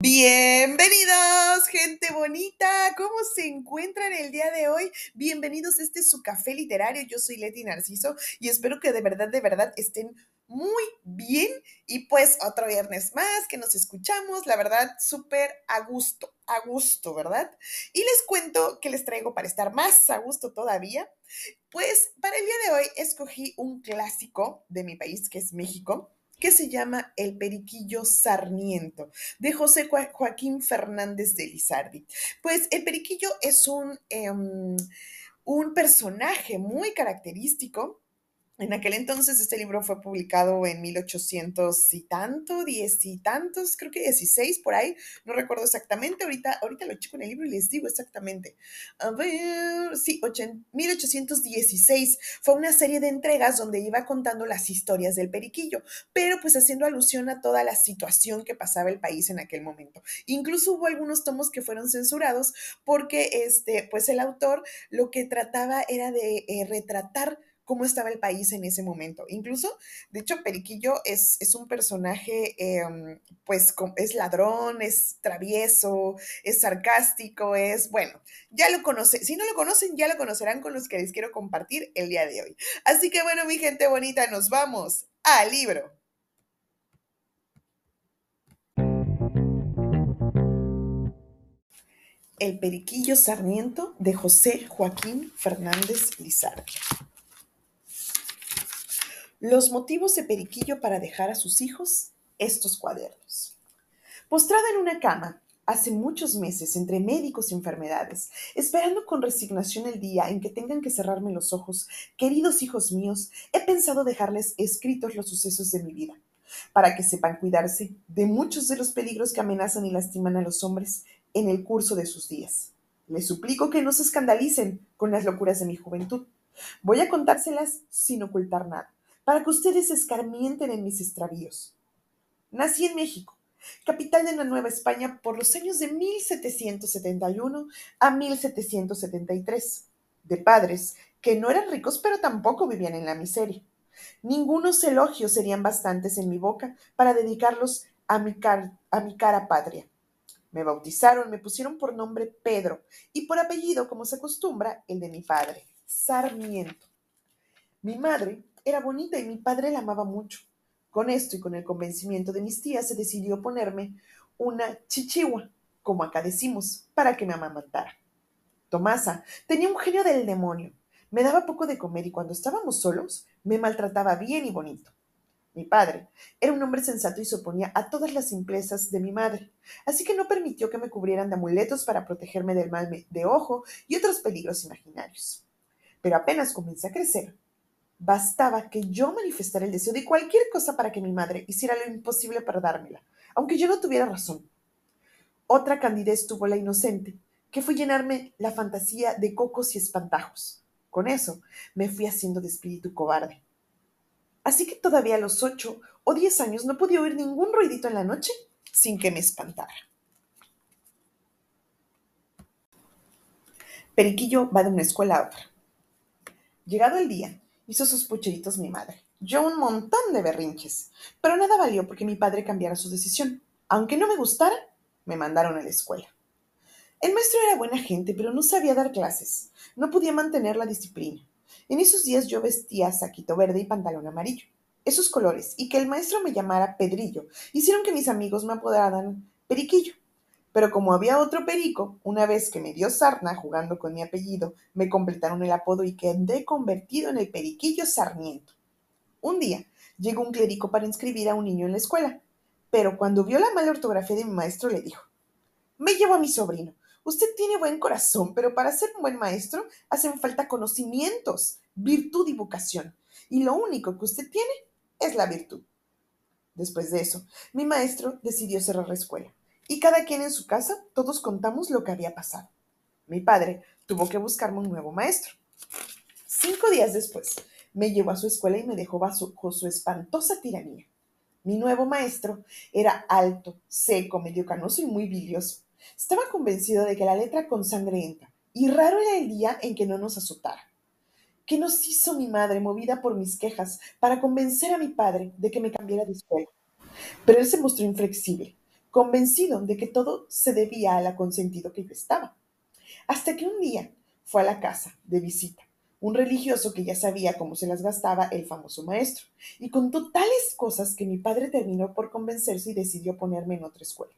Bienvenidos, gente bonita. ¿Cómo se encuentran el día de hoy? Bienvenidos a este su café literario. Yo soy Leti Narciso y espero que de verdad, de verdad estén muy bien. Y pues otro viernes más que nos escuchamos, la verdad, súper a gusto, a gusto, ¿verdad? Y les cuento que les traigo para estar más a gusto todavía. Pues para el día de hoy escogí un clásico de mi país, que es México que se llama El Periquillo Sarmiento, de José Joaquín Fernández de Lizardi. Pues el Periquillo es un, em, un personaje muy característico en aquel entonces este libro fue publicado en 1800 y tanto, diez y tantos, creo que 16 por ahí, no recuerdo exactamente, ahorita, ahorita lo checo en el libro y les digo exactamente. A ver, sí, 1816 fue una serie de entregas donde iba contando las historias del periquillo, pero pues haciendo alusión a toda la situación que pasaba el país en aquel momento. Incluso hubo algunos tomos que fueron censurados porque este, pues el autor lo que trataba era de eh, retratar cómo estaba el país en ese momento. Incluso, de hecho, Periquillo es, un personaje, em, pues es ladrón, es travieso, es sarcástico, es, bueno, ya lo conocen, si no lo conocen, ya lo conocerán con los que les quiero compartir el día de hoy. Así que bueno, mi gente bonita, nos vamos al libro. El Periquillo Sarmiento de José Joaquín Fernández Lizardi. Los motivos de Periquillo para dejar a sus hijos estos cuadernos. Postrada en una cama, hace muchos meses, entre médicos y enfermedades, esperando con resignación el día en que tengan que cerrarme los ojos, queridos hijos míos, he pensado dejarles escritos los sucesos de mi vida, para que sepan cuidarse de muchos de los peligros que amenazan y lastiman a los hombres en el curso de sus días. Les suplico que no se escandalicen con las locuras de mi juventud. Voy a contárselas sin ocultar nada para que ustedes escarmienten en mis extravíos. Nací en México, capital de la Nueva España, por los años de 1771 a 1773, de padres que no eran ricos pero tampoco vivían en la miseria. Ningunos elogios serían bastantes en mi boca para dedicarlos a mi, a mi cara patria. Me bautizaron, me pusieron por nombre Pedro y por apellido, como se acostumbra, el de mi padre, Sarmiento. Mi madre era bonita y mi padre la amaba mucho. Con esto y con el convencimiento de mis tías se decidió ponerme una chichigua, como acá decimos, para que me amamantara. Tomasa tenía un genio del demonio. Me daba poco de comer y cuando estábamos solos me maltrataba bien y bonito. Mi padre era un hombre sensato y se oponía a todas las simplezas de mi madre, así que no permitió que me cubrieran de amuletos para protegerme del mal de ojo y otros peligros imaginarios. Pero apenas comencé a crecer, Bastaba que yo manifestara el deseo de cualquier cosa para que mi madre hiciera lo imposible para dármela, aunque yo no tuviera razón. Otra candidez tuvo la inocente, que fue llenarme la fantasía de cocos y espantajos. Con eso me fui haciendo de espíritu cobarde. Así que todavía a los ocho o diez años no podía oír ningún ruidito en la noche sin que me espantara. Periquillo va de una escuela a otra. Llegado el día, Hizo sus pucheritos mi madre. Yo un montón de berrinches. Pero nada valió porque mi padre cambiara su decisión. Aunque no me gustara, me mandaron a la escuela. El maestro era buena gente, pero no sabía dar clases. No podía mantener la disciplina. En esos días yo vestía saquito verde y pantalón amarillo. Esos colores, y que el maestro me llamara Pedrillo, hicieron que mis amigos me apodaran Periquillo. Pero como había otro perico, una vez que me dio sarna jugando con mi apellido, me completaron el apodo y quedé convertido en el periquillo Sarmiento. Un día llegó un clérigo para inscribir a un niño en la escuela, pero cuando vio la mala ortografía de mi maestro le dijo, me llevo a mi sobrino. Usted tiene buen corazón, pero para ser un buen maestro hacen falta conocimientos, virtud y vocación. Y lo único que usted tiene es la virtud. Después de eso, mi maestro decidió cerrar la escuela y cada quien en su casa, todos contamos lo que había pasado. Mi padre tuvo que buscarme un nuevo maestro. Cinco días después, me llevó a su escuela y me dejó bajo su espantosa tiranía. Mi nuevo maestro era alto, seco, medio canoso y muy bilioso. Estaba convencido de que la letra con sangre entra, y raro era el día en que no nos azotara. ¿Qué nos hizo mi madre, movida por mis quejas, para convencer a mi padre de que me cambiara de escuela? Pero él se mostró inflexible, convencido de que todo se debía a la consentido que yo estaba. Hasta que un día fue a la casa de visita un religioso que ya sabía cómo se las gastaba el famoso maestro, y contó tales cosas que mi padre terminó por convencerse y decidió ponerme en otra escuela.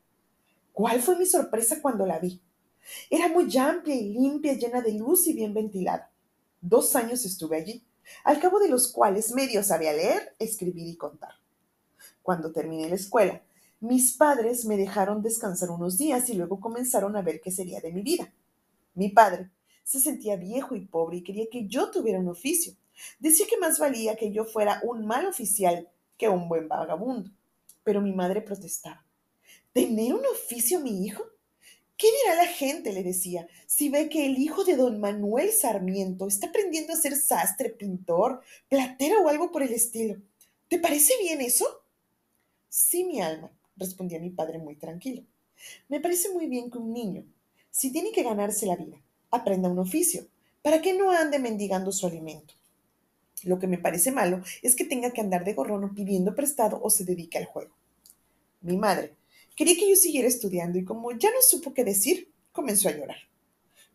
¿Cuál fue mi sorpresa cuando la vi? Era muy amplia y limpia, llena de luz y bien ventilada. Dos años estuve allí, al cabo de los cuales medio sabía leer, escribir y contar. Cuando terminé la escuela, mis padres me dejaron descansar unos días y luego comenzaron a ver qué sería de mi vida. Mi padre se sentía viejo y pobre y quería que yo tuviera un oficio. Decía que más valía que yo fuera un mal oficial que un buen vagabundo. Pero mi madre protestaba. ¿Tener un oficio, mi hijo? ¿Qué dirá la gente? le decía, si ve que el hijo de don Manuel Sarmiento está aprendiendo a ser sastre, pintor, platero o algo por el estilo. ¿Te parece bien eso? Sí, mi alma, respondía mi padre muy tranquilo. Me parece muy bien que un niño, si tiene que ganarse la vida, aprenda un oficio, para que no ande mendigando su alimento. Lo que me parece malo es que tenga que andar de gorrono pidiendo prestado o se dedique al juego. Mi madre quería que yo siguiera estudiando y como ya no supo qué decir, comenzó a llorar.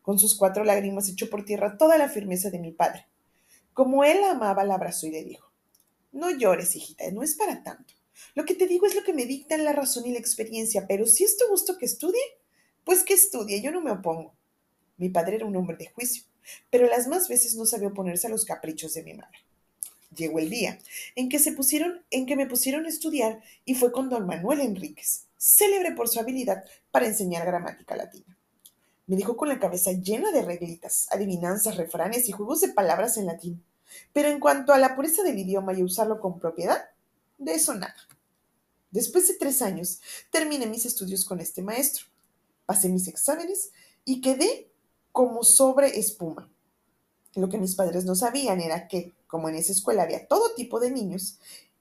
Con sus cuatro lágrimas echó por tierra toda la firmeza de mi padre. Como él la amaba, la abrazó y le dijo, No llores, hijita, no es para tanto. Lo que te digo es lo que me dictan la razón y la experiencia, pero si es tu gusto que estudie, pues que estudie, yo no me opongo. Mi padre era un hombre de juicio, pero las más veces no sabía oponerse a los caprichos de mi madre. Llegó el día en que se pusieron, en que me pusieron a estudiar y fue con don Manuel Enríquez, célebre por su habilidad para enseñar gramática latina. Me dijo con la cabeza llena de reglitas, adivinanzas, refranes y juegos de palabras en latín. Pero en cuanto a la pureza del idioma y usarlo con propiedad, de eso nada. Después de tres años, terminé mis estudios con este maestro. Pasé mis exámenes y quedé como sobre espuma. Lo que mis padres no sabían era que, como en esa escuela había todo tipo de niños,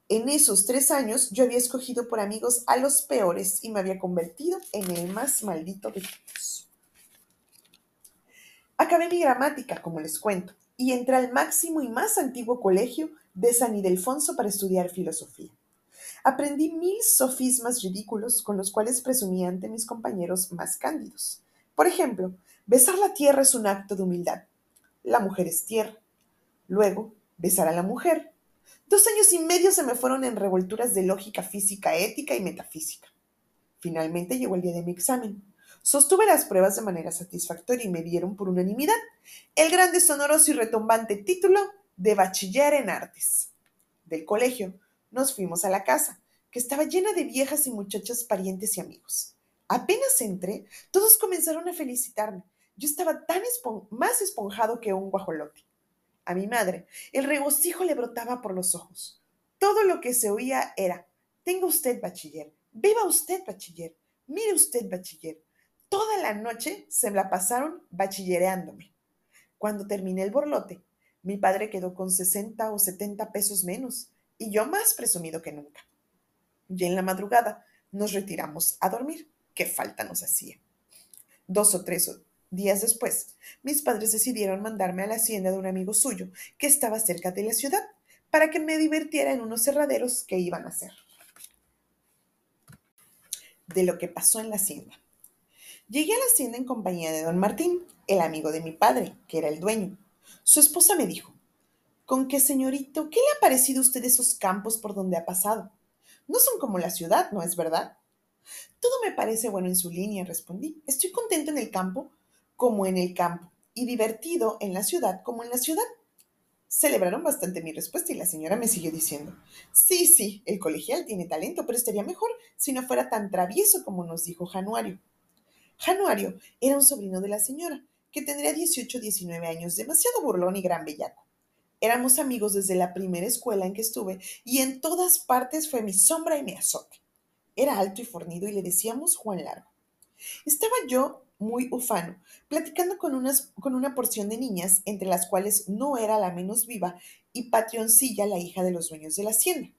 en esos tres años yo había escogido por amigos a los peores y me había convertido en el más maldito de todos. Acabé mi gramática, como les cuento, y entré al máximo y más antiguo colegio de San Ildefonso para estudiar filosofía. Aprendí mil sofismas ridículos con los cuales presumía ante mis compañeros más cándidos. Por ejemplo, Besar la tierra es un acto de humildad. La mujer es tierra. Luego, besar a la mujer. Dos años y medio se me fueron en revolturas de lógica física, ética y metafísica. Finalmente llegó el día de mi examen. Sostuve las pruebas de manera satisfactoria y me dieron por unanimidad el grande, sonoroso y retumbante título de bachiller en artes. Del colegio nos fuimos a la casa, que estaba llena de viejas y muchachas parientes y amigos. Apenas entré, todos comenzaron a felicitarme yo estaba tan más esponjado que un guajolote. A mi madre, el regocijo le brotaba por los ojos. Todo lo que se oía era, tenga usted bachiller, viva usted bachiller, mire usted bachiller. Toda la noche se la pasaron bachillereándome. Cuando terminé el borlote, mi padre quedó con 60 o 70 pesos menos y yo más presumido que nunca. Y en la madrugada nos retiramos a dormir. Qué falta nos hacía. Dos o tres Días después, mis padres decidieron mandarme a la hacienda de un amigo suyo que estaba cerca de la ciudad para que me divirtiera en unos cerraderos que iban a hacer. De lo que pasó en la hacienda. Llegué a la hacienda en compañía de don Martín, el amigo de mi padre, que era el dueño. Su esposa me dijo, ¿con qué señorito? ¿Qué le ha parecido a usted esos campos por donde ha pasado? No son como la ciudad, ¿no es verdad? Todo me parece bueno en su línea, respondí. Estoy contento en el campo como en el campo y divertido en la ciudad como en la ciudad. Celebraron bastante mi respuesta y la señora me siguió diciendo, sí, sí, el colegial tiene talento, pero estaría mejor si no fuera tan travieso como nos dijo Januario. Januario era un sobrino de la señora, que tendría 18 o 19 años, demasiado burlón y gran bellaco. Éramos amigos desde la primera escuela en que estuve y en todas partes fue mi sombra y mi azote. Era alto y fornido y le decíamos Juan Largo. Estaba yo muy ufano, platicando con, unas, con una porción de niñas, entre las cuales no era la menos viva, y Patrioncilla, la hija de los dueños de la hacienda,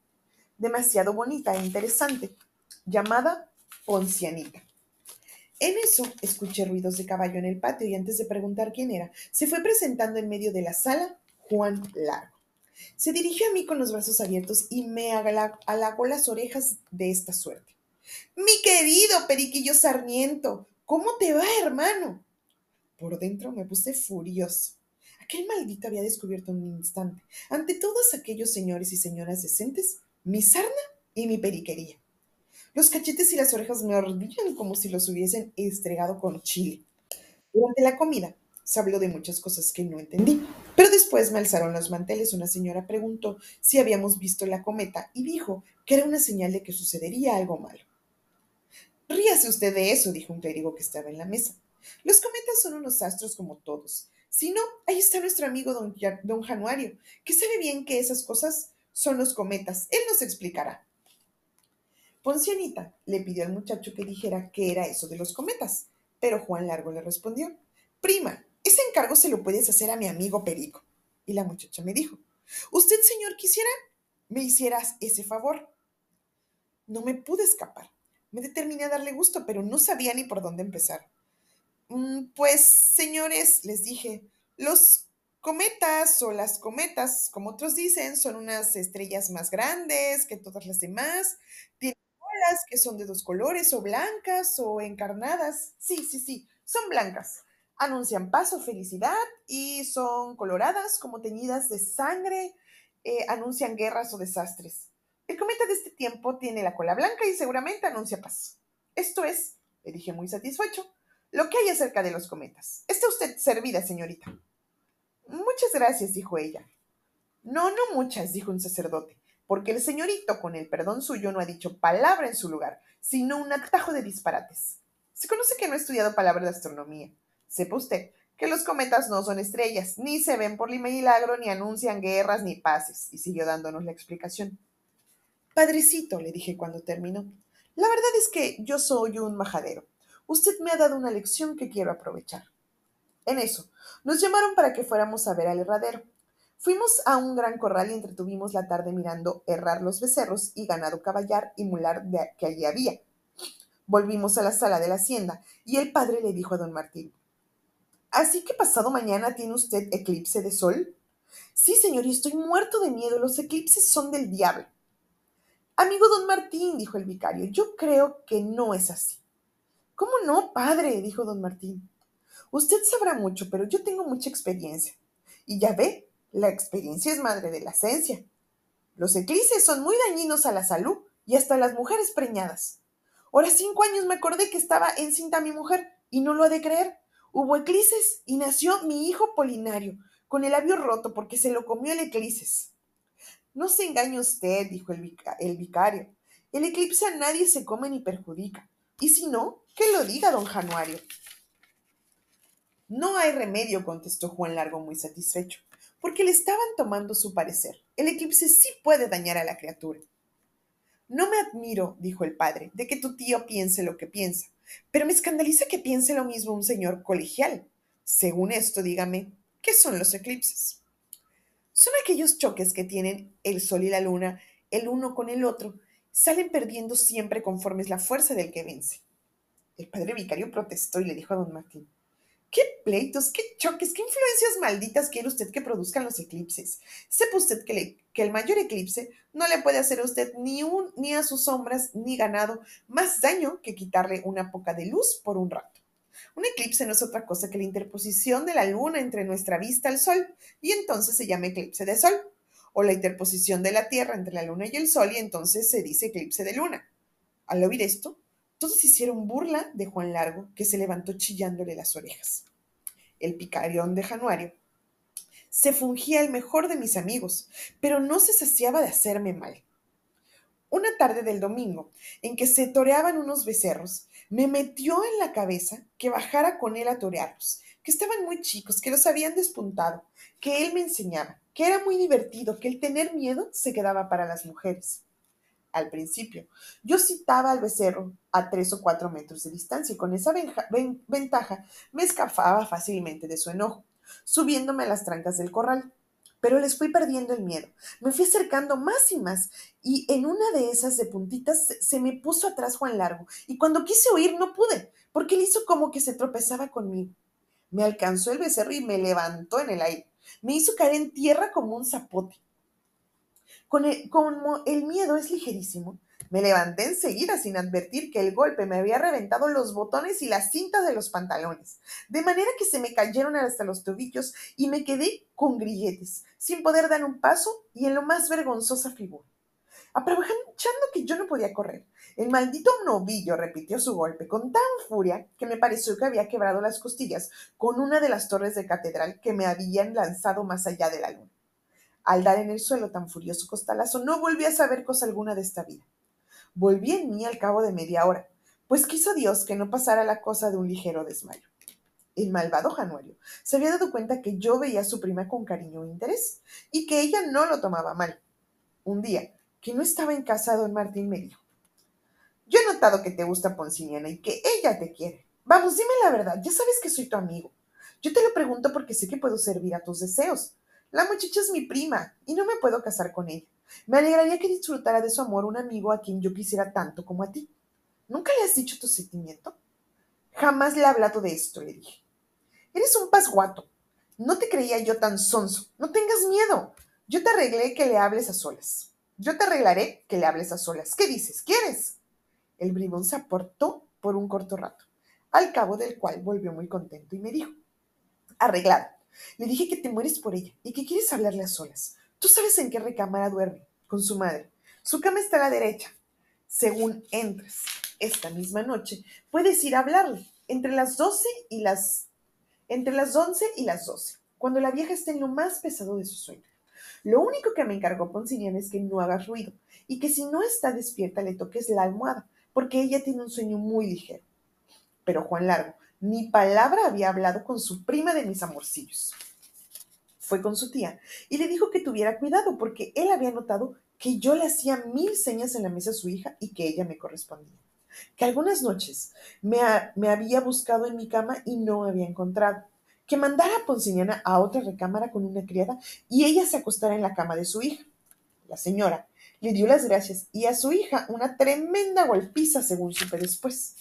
demasiado bonita e interesante, llamada Poncianita. En eso escuché ruidos de caballo en el patio y antes de preguntar quién era, se fue presentando en medio de la sala Juan Largo. Se dirigió a mí con los brazos abiertos y me halagó las orejas de esta suerte. Mi querido Periquillo Sarmiento, ¿cómo te va, hermano? Por dentro me puse furioso. Aquel maldito había descubierto un instante, ante todos aquellos señores y señoras decentes, mi sarna y mi periquería. Los cachetes y las orejas me ardían como si los hubiesen estregado con chile. Durante la comida se habló de muchas cosas que no entendí, pero después me alzaron los manteles. Una señora preguntó si habíamos visto la cometa y dijo que era una señal de que sucedería algo malo. Ríase usted de eso, dijo un clérigo que estaba en la mesa. Los cometas son unos astros como todos. Si no, ahí está nuestro amigo don, don Januario, que sabe bien que esas cosas son los cometas. Él nos explicará. Poncianita le pidió al muchacho que dijera qué era eso de los cometas, pero Juan Largo le respondió, Prima, ese encargo se lo puedes hacer a mi amigo Perico. Y la muchacha me dijo, ¿Usted, señor, quisiera me hicieras ese favor? No me pude escapar. Me determiné a darle gusto, pero no sabía ni por dónde empezar. Mm, pues, señores, les dije, los cometas o las cometas, como otros dicen, son unas estrellas más grandes que todas las demás. Que son de dos colores, o blancas o encarnadas. Sí, sí, sí, son blancas. Anuncian paz o felicidad y son coloradas como teñidas de sangre. Eh, anuncian guerras o desastres. El cometa de este tiempo tiene la cola blanca y seguramente anuncia paz. Esto es, le dije muy satisfecho, lo que hay acerca de los cometas. ¿Está usted servida, señorita? Muchas gracias, dijo ella. No, no muchas, dijo un sacerdote porque el señorito, con el perdón suyo, no ha dicho palabra en su lugar, sino un atajo de disparates. Se conoce que no ha estudiado palabra de astronomía. Sepa usted que los cometas no son estrellas, ni se ven por milagro, ni anuncian guerras ni paces, y siguió dándonos la explicación. Padrecito, le dije cuando terminó, la verdad es que yo soy un majadero. Usted me ha dado una lección que quiero aprovechar. En eso, nos llamaron para que fuéramos a ver al herradero. Fuimos a un gran corral y entretuvimos la tarde mirando errar los becerros y ganado caballar y mular que allí había. Volvimos a la sala de la hacienda y el padre le dijo a don Martín, ¿Así que pasado mañana tiene usted eclipse de sol? Sí, señor, y estoy muerto de miedo. Los eclipses son del diablo. Amigo don Martín, dijo el vicario, yo creo que no es así. ¿Cómo no, padre? dijo don Martín. Usted sabrá mucho, pero yo tengo mucha experiencia. Y ya ve, la experiencia es madre de la ciencia. Los eclipses son muy dañinos a la salud y hasta a las mujeres preñadas. Ahora cinco años me acordé que estaba encinta mi mujer y no lo ha de creer. Hubo eclipses y nació mi hijo Polinario, con el labio roto porque se lo comió el eclipses. No se engañe usted, dijo el, el vicario. El eclipse a nadie se come ni perjudica. Y si no, que lo diga don Januario. No hay remedio, contestó Juan Largo muy satisfecho porque le estaban tomando su parecer. El eclipse sí puede dañar a la criatura. No me admiro, dijo el padre, de que tu tío piense lo que piensa, pero me escandaliza que piense lo mismo un señor colegial. Según esto, dígame, ¿qué son los eclipses? Son aquellos choques que tienen el sol y la luna el uno con el otro, salen perdiendo siempre conforme es la fuerza del que vence. El padre vicario protestó y le dijo a don Martín, ¿Qué pleitos, qué choques, qué influencias malditas quiere usted que produzcan los eclipses? Sepa usted que, el mayor eclipse no le puede hacer a usted ni, un, ni a sus sombras ni ganado más daño que quitarle una poca de luz por un rato. Un eclipse no es otra cosa que la interposición de la luna entre nuestra vista al sol, y entonces se llama eclipse de sol, o la interposición de la Tierra entre la luna y el sol, y entonces se dice eclipse de luna. Al oír esto, todos hicieron burla de Juan Largo, que se levantó chillándole las orejas. El picarión de Januario se fungía el mejor de mis amigos, pero no se saciaba de hacerme mal. Una tarde del domingo, en que se toreaban unos becerros, me metió en la cabeza que bajara con él a torearlos, que estaban muy chicos, que los habían despuntado, que él me enseñaba, que era muy divertido, que el tener miedo se quedaba para las mujeres al principio. Yo citaba al becerro a tres o cuatro metros de distancia y con esa ventaja me escapaba fácilmente de su enojo, subiéndome a las trancas del corral. Pero les fui perdiendo el miedo. Me fui acercando más y más y en una de esas de puntitas se me puso atrás Juan Largo y cuando quise huir no pude porque él hizo como que se tropezaba conmigo. Me alcanzó el becerro y me levantó en el aire. me hizo caer en tierra como un zapote. Con como el miedo es ligerísimo, me levanté enseguida sin advertir que el golpe me había reventado los botones y las cintas de los pantalones, de manera que se me cayeron hasta los tobillos y me quedé con grilletes, sin poder dar un paso y en lo más vergonzosa figura. Aprovechando que yo no podía correr, el maldito novillo repitió su golpe con tan furia que me pareció que había quebrado las costillas con una de las torres de catedral que me habían lanzado más allá de la luna. Al dar en el suelo tan furioso costalazo, no volví a saber cosa alguna de esta vida. Volví en mí al cabo de media hora, pues quiso Dios que no pasara la cosa de un ligero desmayo. El malvado Januario se había dado cuenta que yo veía a su prima con cariño e interés, y que ella no lo tomaba mal. Un día, que no estaba en casa, don Martín me dijo, yo he notado que te gusta Ponciniana y que ella te quiere. Vamos, dime la verdad, ya sabes que soy tu amigo. Yo te lo pregunto porque sé que puedo servir a tus deseos. La muchacha es mi prima y no me puedo casar con ella. Me alegraría que disfrutara de su amor un amigo a quien yo quisiera tanto como a ti. ¿Nunca le has dicho tu sentimiento? Jamás le he hablado de esto, le dije. Eres un pasguato. No te creía yo tan sonso. No tengas miedo. Yo te arreglé que le hables a solas. Yo te arreglaré que le hables a solas. ¿Qué dices? ¿Quieres? El bribón se aportó por un corto rato, al cabo del cual volvió muy contento y me dijo, arreglado. Le dije que te mueres por ella y que quieres hablarle a solas. Tú sabes en qué recámara duerme, con su madre. Su cama está a la derecha. Según entres esta misma noche, puedes ir a hablarle entre las doce y las entre las once y las doce, cuando la vieja esté en lo más pesado de su sueño. Lo único que me encargó Poncinian es que no hagas ruido y que si no está despierta le toques la almohada, porque ella tiene un sueño muy ligero. Pero Juan Largo ni palabra había hablado con su prima de mis amorcillos fue con su tía y le dijo que tuviera cuidado porque él había notado que yo le hacía mil señas en la mesa a su hija y que ella me correspondía. Que algunas noches me, había buscado en mi cama y no había encontrado. Que mandara a a otra recámara con una criada y ella se acostara en la cama de su hija. La señora le dio las gracias y a su hija una tremenda golpiza, según supe después.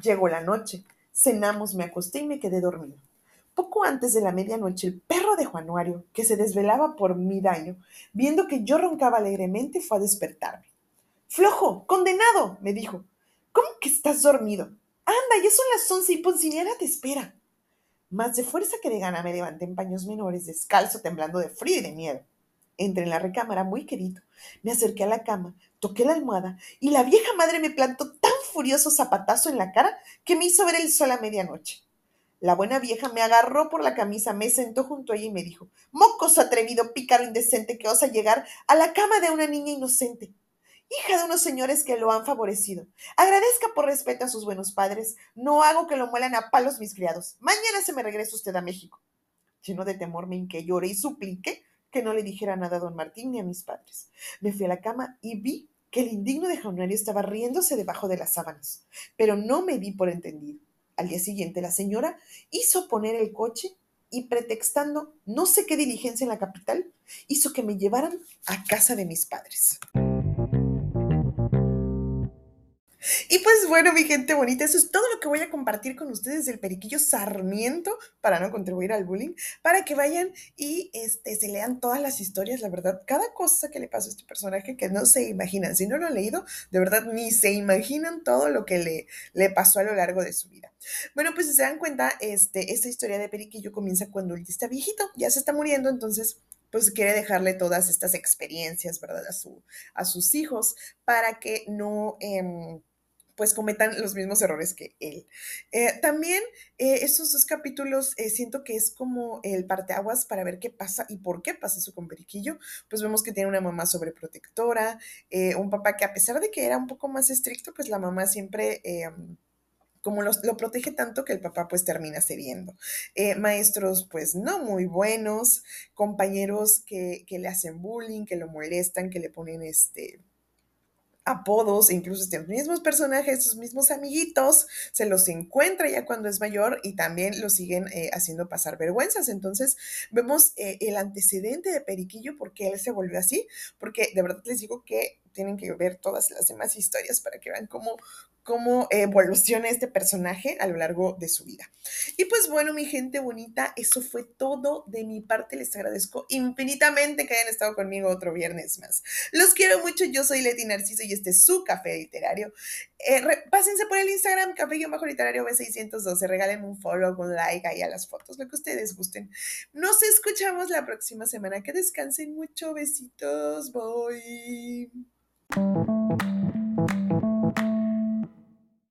Llegó la noche, cenamos, me acosté y me quedé dormido. Poco antes de la medianoche, el perro de Juanuario, que se desvelaba por mi daño, viendo que yo roncaba alegremente, fue a despertarme. Flojo, condenado, me dijo. ¿Cómo que estás dormido? Anda, ya son las once y Ponciniana te espera. Más de fuerza que de gana me levanté en paños menores, descalzo, temblando de frío y de miedo. Entré en la recámara muy querido, me acerqué a la cama, toqué la almohada y la vieja madre me plantó tan furioso zapatazo en la cara que me hizo ver el sol a medianoche. La buena vieja me agarró por la camisa, me sentó junto a ella y me dijo, mocos atrevido, pícaro indecente que osa llegar a la cama de una niña inocente, hija de unos señores que lo han favorecido. Agradezca por respeto a sus buenos padres, no hago que lo muelan a palos mis criados. Mañana se me regresa usted a México. Lleno de temor me hinqué, y supliqué que no le dijera nada a don Martín ni a mis padres. Me fui a la cama y vi que el indigno de Jaunario estaba riéndose debajo de las sábanas, pero no me di por entendido. Al día siguiente, la señora hizo poner el coche y pretextando no sé qué diligencia en la capital, hizo que me llevaran a casa de mis padres. Y pues bueno, mi gente bonita, eso es todo lo que voy a compartir con ustedes del periquillo Sarmiento para no contribuir al bullying, para que vayan y este, se lean todas las historias, la verdad, cada cosa que le pasó a este personaje que no se imaginan, si no lo han leído, de verdad ni se imaginan todo lo que le, le pasó a lo largo de su vida. Bueno, pues si se dan cuenta, este, esta historia de periquillo comienza cuando él está viejito, ya se está muriendo, entonces pues quiere dejarle todas estas experiencias, ¿verdad? A, su, a sus hijos para que no... Em, pues cometan los mismos errores que él. Eh, también eh, estos dos capítulos eh, siento que es como el parteaguas para ver qué pasa y por qué pasa eso con Periquillo. Pues vemos que tiene una mamá sobreprotectora, un papá que a pesar de que era un poco más estricto, pues la mamá siempre como lo, protege tanto que el papá pues termina cediendo. maestros pues no muy buenos, compañeros que, que, le hacen bullying, que lo molestan, que le ponen este apodos, incluso estos mismos personajes, estos mismos amiguitos, se los encuentra ya cuando es mayor y también lo siguen eh, haciendo pasar vergüenzas. Entonces vemos eh, el antecedente de Periquillo, porque él se volvió así, porque de verdad les digo que tienen que ver todas las demás historias para que vean cómo, cómo evoluciona este personaje a lo largo de su vida. Y pues bueno, mi gente bonita, eso fue todo de mi parte. Les agradezco infinitamente que hayan estado conmigo otro viernes más. Los quiero mucho. Yo soy Leti Narciso y este es su café literario. Eh, pásense por el Instagram, café-literario B612. Regalen un follow, un like ahí a las fotos, lo que ustedes gusten. Nos escuchamos la próxima semana. Que descansen mucho. Besitos. Bye.